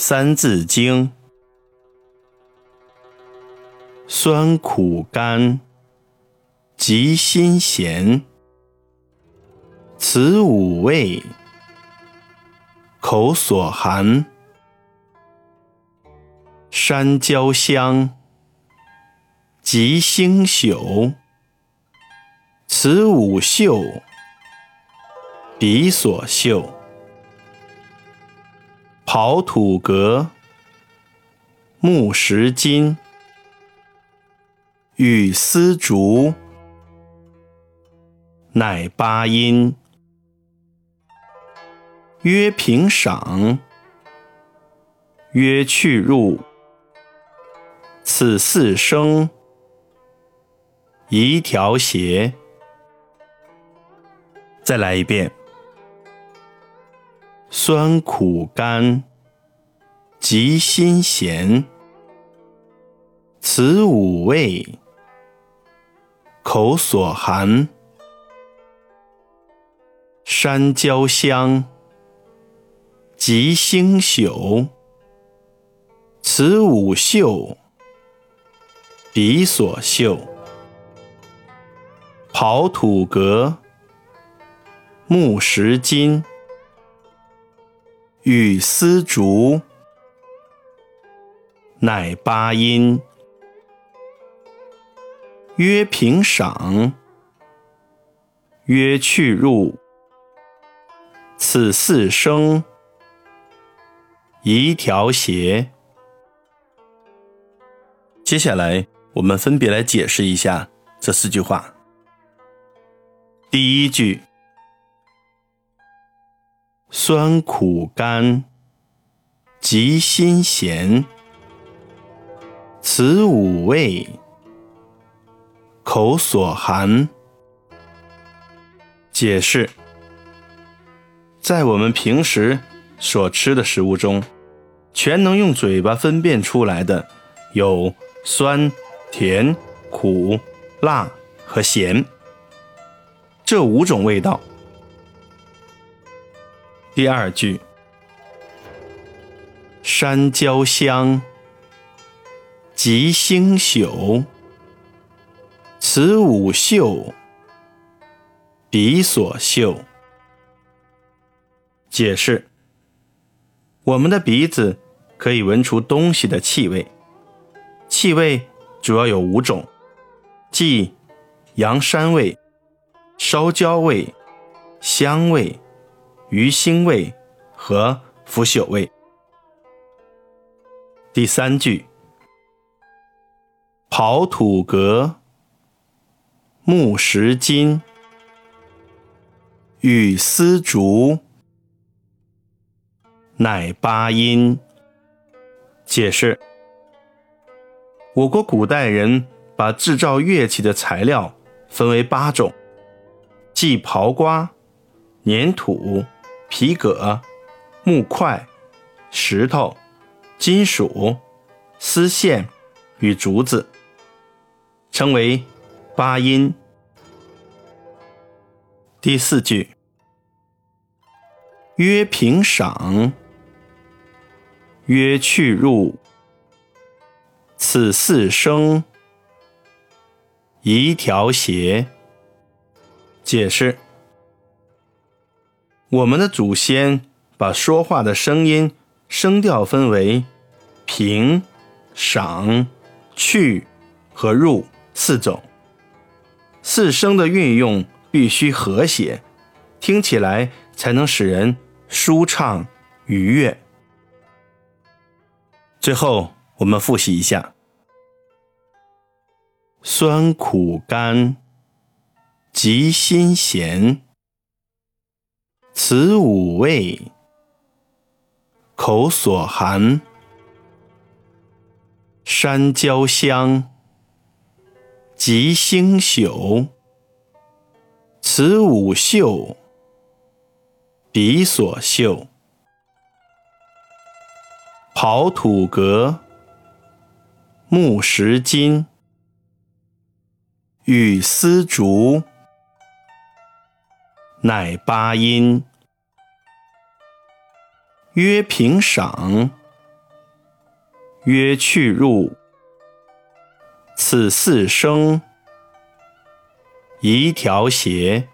三字经》：酸苦甘，及辛咸，此五味，口所含。山椒香，及星宿，此五嗅，鼻所嗅。刨土革，木石金，与丝竹，乃八音。曰平赏，曰去入，此四声，一调谐。再来一遍。酸苦甘，及辛咸，此五味，口所含。山椒香，及星宿，此五嗅，鼻所嗅。刨土革，木石金。与丝竹，乃八音。曰平赏，曰去入，此四声，一调谐。接下来，我们分别来解释一下这四句话。第一句。酸苦甘，及辛咸，此五味，口所含。解释：在我们平时所吃的食物中，全能用嘴巴分辨出来的有酸、甜、苦、辣和咸这五种味道。第二句，山椒香，及星宿，此五嗅，鼻所嗅。解释：我们的鼻子可以闻出东西的气味，气味主要有五种，即羊膻味、烧焦味、香味。鱼腥味和腐朽味。第三句，刨土革，木石金，与丝竹，乃八音。解释：我国古代人把制造乐器的材料分为八种，即刨瓜、粘土。皮革、木块、石头、金属、丝线与竹子，称为八音。第四句，曰平赏，曰去入，此四声，一调谐。解释。我们的祖先把说话的声音声调分为平、赏、去和入四种，四声的运用必须和谐，听起来才能使人舒畅愉悦。最后，我们复习一下：酸苦甘，及辛咸。此五味，口所含。山椒香，及星宿。此五嗅，鼻所嗅。刨土革，木石金，与丝竹。乃八音。曰平赏，曰去入。此四声，一调协。